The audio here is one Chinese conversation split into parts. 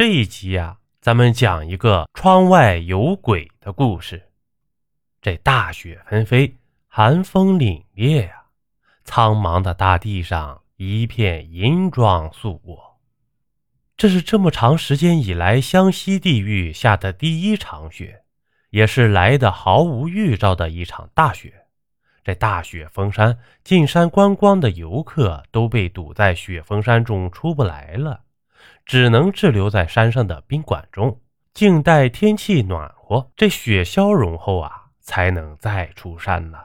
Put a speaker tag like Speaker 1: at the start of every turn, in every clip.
Speaker 1: 这一集呀，咱们讲一个窗外有鬼的故事。这大雪纷飞，寒风凛冽呀，苍茫的大地上一片银装素裹。这是这么长时间以来湘西地域下的第一场雪，也是来的毫无预兆的一场大雪。这大雪封山，进山观光的游客都被堵在雪封山中出不来了。只能滞留在山上的宾馆中，静待天气暖和，这雪消融后啊，才能再出山呢。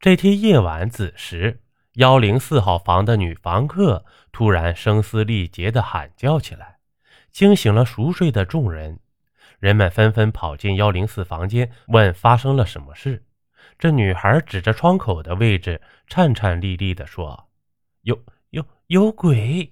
Speaker 1: 这天夜晚子时，幺零四号房的女房客突然声嘶力竭地喊叫起来，惊醒了熟睡的众人。人们纷纷跑进幺零四房间，问发生了什么事。这女孩指着窗口的位置，颤颤栗栗地说：“有有有鬼！”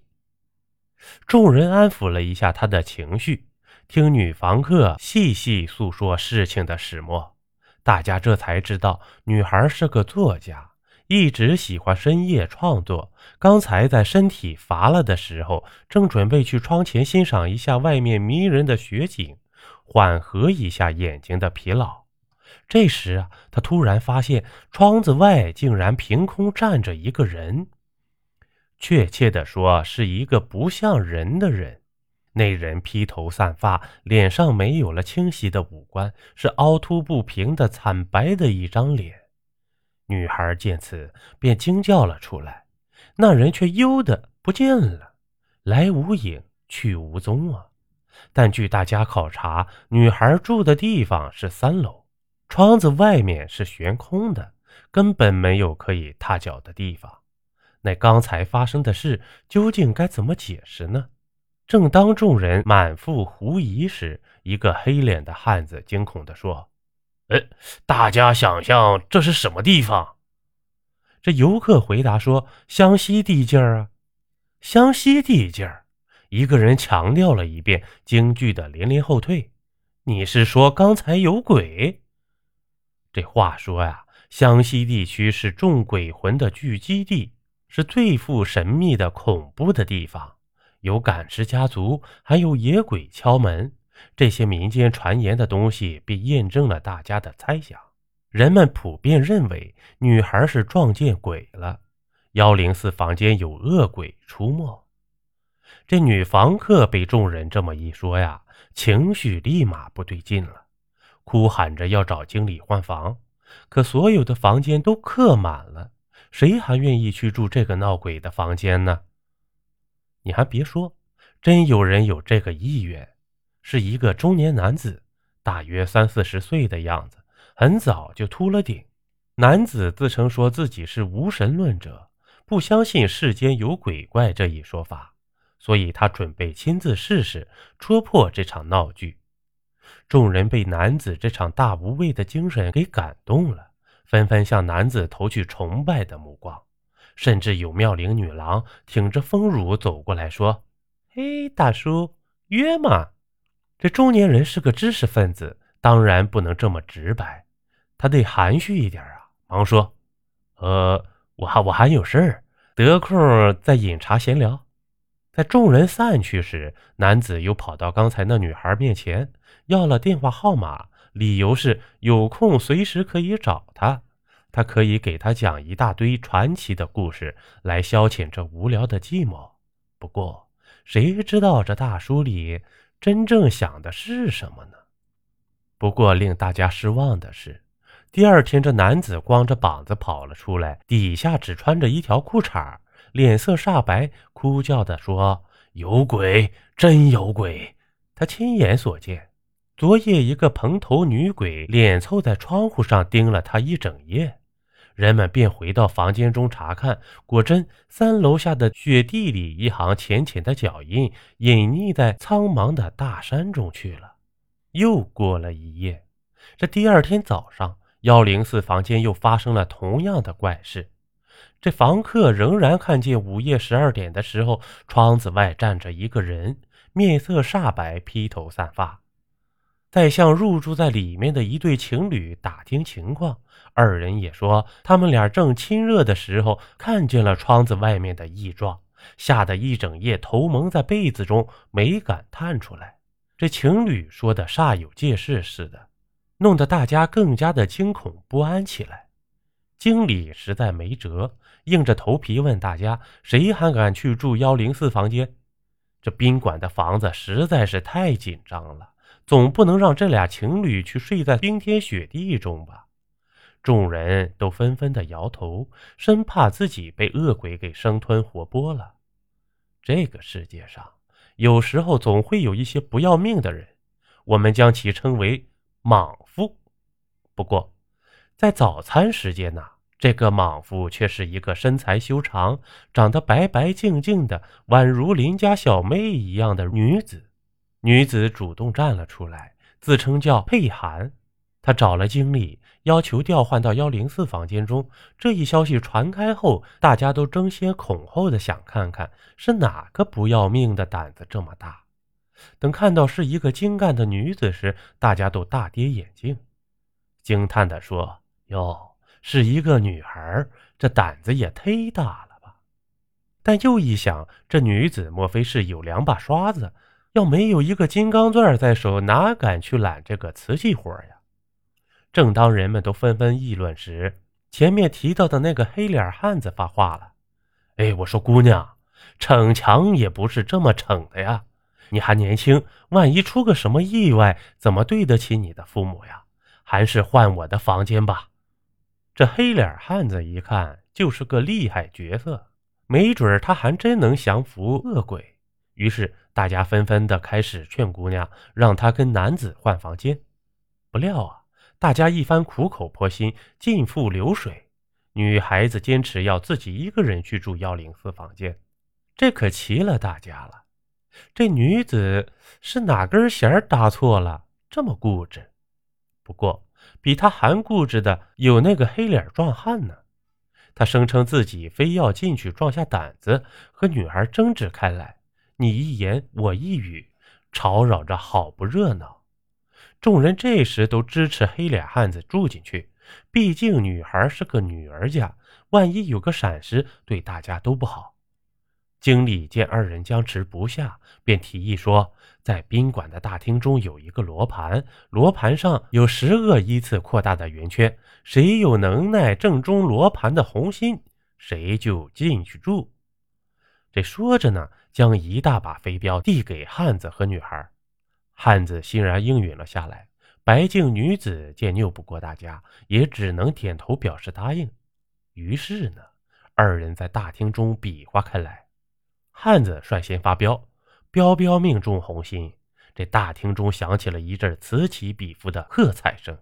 Speaker 1: 众人安抚了一下他的情绪，听女房客细细诉说事情的始末，大家这才知道女孩是个作家，一直喜欢深夜创作。刚才在身体乏了的时候，正准备去窗前欣赏一下外面迷人的雪景，缓和一下眼睛的疲劳。这时啊，他突然发现窗子外竟然凭空站着一个人。确切地说，是一个不像人的人。那人披头散发，脸上没有了清晰的五官，是凹凸不平的惨白的一张脸。女孩见此，便惊叫了出来。那人却悠的不见了，来无影，去无踪啊！但据大家考察，女孩住的地方是三楼，窗子外面是悬空的，根本没有可以踏脚的地方。那刚才发生的事究竟该怎么解释呢？正当众人满腹狐疑时，一个黑脸的汉子惊恐地说：“呃，大家想象这是什么地方？”这游客回答说：“湘西地界儿啊，湘西地界儿。”一个人强调了一遍，惊惧的连连后退：“你是说刚才有鬼？”这话说呀，湘西地区是众鬼魂的聚集地。是最富神秘的恐怖的地方，有赶尸家族，还有野鬼敲门。这些民间传言的东西，便验证了大家的猜想。人们普遍认为，女孩是撞见鬼了。幺零四房间有恶鬼出没。这女房客被众人这么一说呀，情绪立马不对劲了，哭喊着要找经理换房。可所有的房间都客满了。谁还愿意去住这个闹鬼的房间呢？你还别说，真有人有这个意愿。是一个中年男子，大约三四十岁的样子，很早就秃了顶。男子自称说自己是无神论者，不相信世间有鬼怪这一说法，所以他准备亲自试试，戳破这场闹剧。众人被男子这场大无畏的精神给感动了。纷纷向男子投去崇拜的目光，甚至有妙龄女郎挺着丰乳走过来说：“嘿，大叔，约嘛？”这中年人是个知识分子，当然不能这么直白，他得含蓄一点啊，忙说：“呃，我还我还有事儿，得空再饮茶闲聊。”在众人散去时，男子又跑到刚才那女孩面前，要了电话号码。理由是有空随时可以找他，他可以给他讲一大堆传奇的故事来消遣这无聊的寂寞。不过，谁知道这大叔里真正想的是什么呢？不过令大家失望的是，第二天这男子光着膀子跑了出来，底下只穿着一条裤衩，脸色煞白，哭叫的说：“有鬼，真有鬼！他亲眼所见。”昨夜，一个蓬头女鬼脸凑在窗户上盯了他一整夜，人们便回到房间中查看，果真三楼下的雪地里，一行浅浅的脚印隐匿在苍茫的大山中去了。又过了一夜，这第二天早上，幺零四房间又发生了同样的怪事，这房客仍然看见午夜十二点的时候，窗子外站着一个人，面色煞白，披头散发。在向入住在里面的一对情侣打听情况，二人也说他们俩正亲热的时候看见了窗子外面的异状，吓得一整夜头蒙在被子中，没敢探出来。这情侣说的煞有介事似的，弄得大家更加的惊恐不安起来。经理实在没辙，硬着头皮问大家：“谁还敢去住幺零四房间？”这宾馆的房子实在是太紧张了，总不能让这俩情侣去睡在冰天雪地中吧？众人都纷纷的摇头，生怕自己被恶鬼给生吞活剥了。这个世界上，有时候总会有一些不要命的人，我们将其称为莽夫。不过，在早餐时间呢，这个莽夫却是一个身材修长、长得白白净净的，宛如邻家小妹一样的女子。女子主动站了出来，自称叫佩涵。她找了经理，要求调换到幺零四房间中。这一消息传开后，大家都争先恐后的想看看是哪个不要命的胆子这么大。等看到是一个精干的女子时，大家都大跌眼镜，惊叹地说。哟，是一个女孩，这胆子也忒大了吧？但又一想，这女子莫非是有两把刷子？要没有一个金刚钻在手，哪敢去揽这个瓷器活呀？正当人们都纷纷议论时，前面提到的那个黑脸汉子发话了：“哎，我说姑娘，逞强也不是这么逞的呀！你还年轻，万一出个什么意外，怎么对得起你的父母呀？还是换我的房间吧。”这黑脸汉子一看就是个厉害角色，没准他还真能降服恶鬼。于是大家纷纷的开始劝姑娘，让她跟男子换房间。不料啊，大家一番苦口婆心，尽付流水，女孩子坚持要自己一个人去住幺零四房间，这可奇了大家了。这女子是哪根弦搭错了，这么固执？不过。比她还固执的有那个黑脸壮汉呢，他声称自己非要进去壮下胆子和女孩争执开来，你一言我一语，吵扰着好不热闹。众人这时都支持黑脸汉子住进去，毕竟女孩是个女儿家，万一有个闪失，对大家都不好。经理见二人僵持不下，便提议说：“在宾馆的大厅中有一个罗盘，罗盘上有十个依次扩大的圆圈，谁有能耐正中罗盘的红心，谁就进去住。”这说着呢，将一大把飞镖递给汉子和女孩。汉子欣然应允了下来。白净女子见拗不过大家，也只能点头表示答应。于是呢，二人在大厅中比划开来。汉子率先发飙，标标命中红心。这大厅中响起了一阵此起彼伏的喝彩声。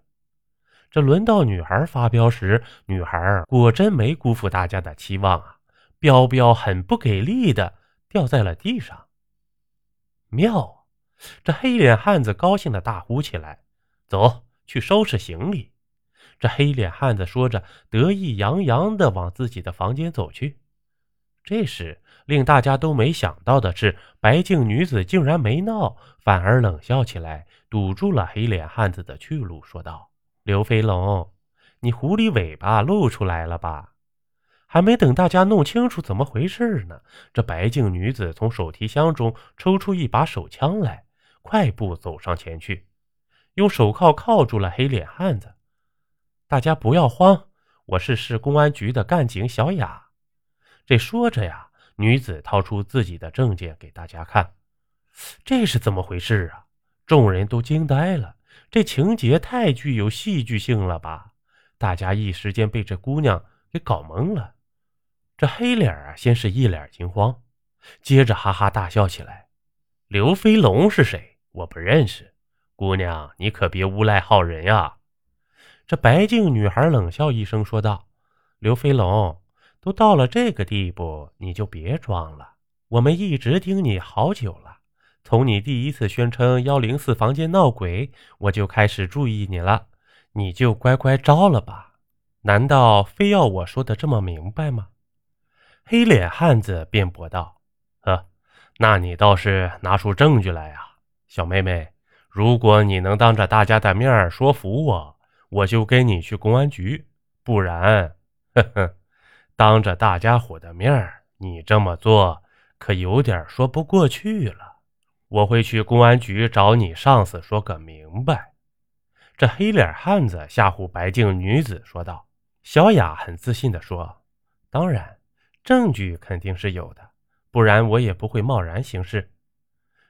Speaker 1: 这轮到女孩发飙时，女孩果真没辜负大家的期望啊！标标很不给力的掉在了地上。妙！这黑脸汉子高兴的大呼起来：“走去收拾行李！”这黑脸汉子说着，得意洋洋的往自己的房间走去。这时，令大家都没想到的是，白净女子竟然没闹，反而冷笑起来，堵住了黑脸汉子的去路，说道：“刘飞龙，你狐狸尾巴露出来了吧？”还没等大家弄清楚怎么回事呢，这白净女子从手提箱中抽出一把手枪来，快步走上前去，用手铐铐住了黑脸汉子。大家不要慌，我是市公安局的干警小雅。这说着呀，女子掏出自己的证件给大家看，这是怎么回事啊？众人都惊呆了，这情节太具有戏剧性了吧？大家一时间被这姑娘给搞懵了。这黑脸啊，先是一脸惊慌，接着哈哈大笑起来。刘飞龙是谁？我不认识。姑娘，你可别诬赖好人呀！这白净女孩冷笑一声说道：“刘飞龙。”都到了这个地步，你就别装了。我们一直盯你好久了，从你第一次宣称幺零四房间闹鬼，我就开始注意你了。你就乖乖招了吧。难道非要我说的这么明白吗？黑脸汉子辩驳道：“呵，那你倒是拿出证据来呀，小妹妹。如果你能当着大家的面说服我，我就跟你去公安局；不然，呵呵。”当着大家伙的面，你这么做可有点说不过去了。我会去公安局找你上司说个明白。”这黑脸汉子吓唬白净女子说道。小雅很自信地说：“当然，证据肯定是有的，不然我也不会贸然行事。”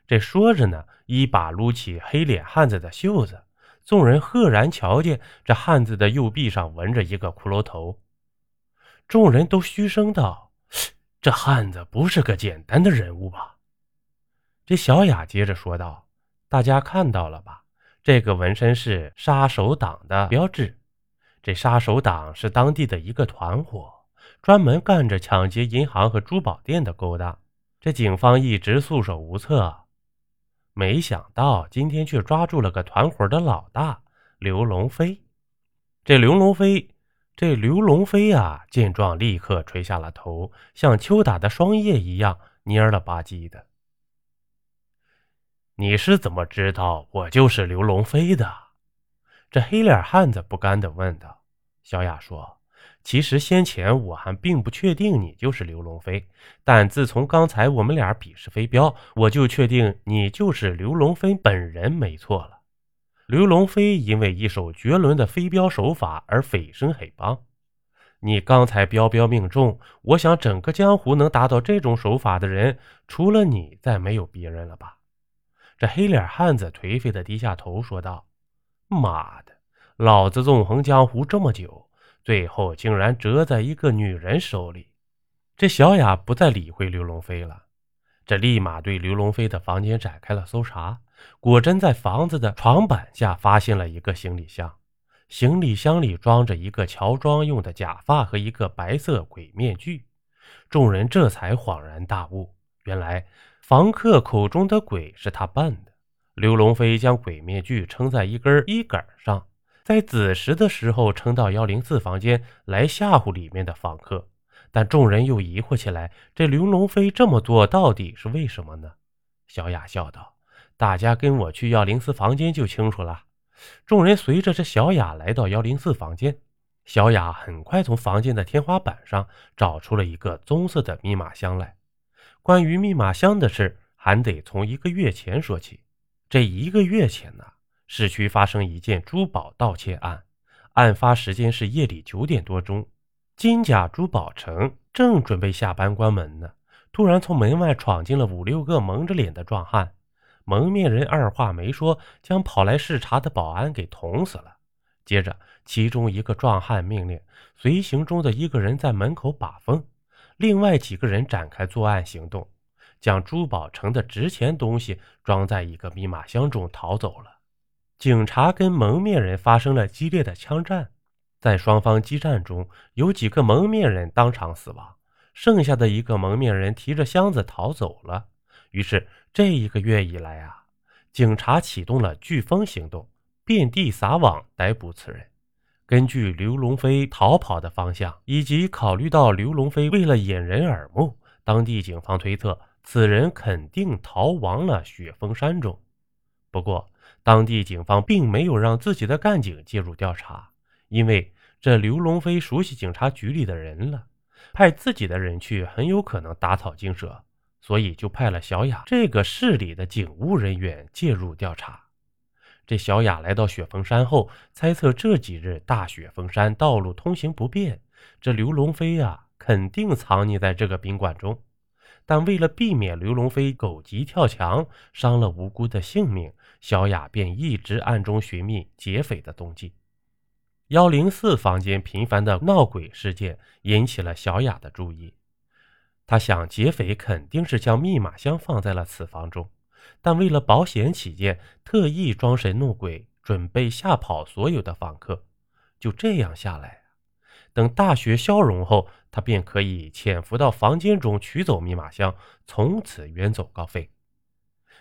Speaker 1: 这说着呢，一把撸起黑脸汉子的袖子，众人赫然瞧见这汉子的右臂上纹着一个骷髅头。众人都嘘声道：“ 这汉子不是个简单的人物吧？”这小雅接着说道：“大家看到了吧？这个纹身是杀手党的标志。这杀手党是当地的一个团伙，专门干着抢劫银行和珠宝店的勾当。这警方一直束手无策。”没想到今天却抓住了个团伙的老大刘龙飞。这刘龙飞，这刘龙飞啊，见状立刻垂下了头，像秋打的霜叶一样蔫了吧唧的。你是怎么知道我就是刘龙飞的？这黑脸汉子不甘地问道。小雅说。其实先前我还并不确定你就是刘龙飞，但自从刚才我们俩比试飞镖，我就确定你就是刘龙飞本人没错了。刘龙飞因为一手绝伦的飞镖手法而蜚声黑帮，你刚才标标命中，我想整个江湖能达到这种手法的人，除了你，再没有别人了吧？这黑脸汉子颓废的低下头说道：“妈的，老子纵横江湖这么久。”最后竟然折在一个女人手里，这小雅不再理会刘龙飞了，这立马对刘龙飞的房间展开了搜查，果真在房子的床板下发现了一个行李箱，行李箱里装着一个乔装用的假发和一个白色鬼面具，众人这才恍然大悟，原来房客口中的鬼是他扮的。刘龙飞将鬼面具撑在一根衣杆上。在子时的时候，撑到幺零四房间来吓唬里面的访客，但众人又疑惑起来：这刘龙飞这么做到底是为什么呢？小雅笑道：“大家跟我去幺零四房间就清楚了。”众人随着这小雅来到幺零四房间，小雅很快从房间的天花板上找出了一个棕色的密码箱来。关于密码箱的事，还得从一个月前说起。这一个月前呢？市区发生一件珠宝盗窃案，案发时间是夜里九点多钟。金甲珠宝城正准备下班关门呢，突然从门外闯进了五六个蒙着脸的壮汉。蒙面人二话没说，将跑来视察的保安给捅死了。接着，其中一个壮汉命令随行中的一个人在门口把风，另外几个人展开作案行动，将珠宝城的值钱东西装在一个密码箱中逃走了。警察跟蒙面人发生了激烈的枪战，在双方激战中，有几个蒙面人当场死亡，剩下的一个蒙面人提着箱子逃走了。于是这一个月以来啊，警察启动了飓风行动，遍地撒网逮捕此人。根据刘龙飞逃跑的方向，以及考虑到刘龙飞为了掩人耳目，当地警方推测此人肯定逃亡了雪峰山中。不过，当地警方并没有让自己的干警介入调查，因为这刘龙飞熟悉警察局里的人了，派自己的人去很有可能打草惊蛇，所以就派了小雅这个市里的警务人员介入调查。这小雅来到雪峰山后，猜测这几日大雪封山道路通行不便，这刘龙飞呀肯定藏匿在这个宾馆中。但为了避免刘龙飞狗急跳墙，伤了无辜的性命。小雅便一直暗中寻觅劫匪的踪迹。幺零四房间频繁的闹鬼事件引起了小雅的注意。她想，劫匪肯定是将密码箱放在了此房中，但为了保险起见，特意装神弄鬼，准备吓跑所有的访客。就这样下来，等大雪消融后，他便可以潜伏到房间中取走密码箱，从此远走高飞。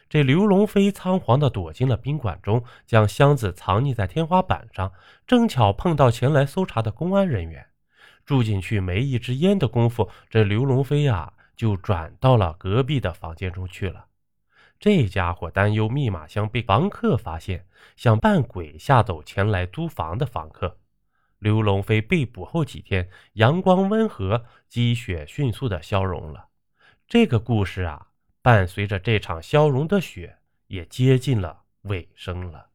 Speaker 1: 这刘龙飞仓皇地躲进了宾馆中，将箱子藏匿在天花板上，正巧碰到前来搜查的公安人员。住进去没一支烟的功夫，这刘龙飞呀就转到了隔壁的房间中去了。这家伙担忧密码箱被房客发现，想扮鬼吓走前来租房的房客。刘龙飞被捕后几天，阳光温和，积雪迅速地消融了。这个故事啊，伴随着这场消融的雪，也接近了尾声了。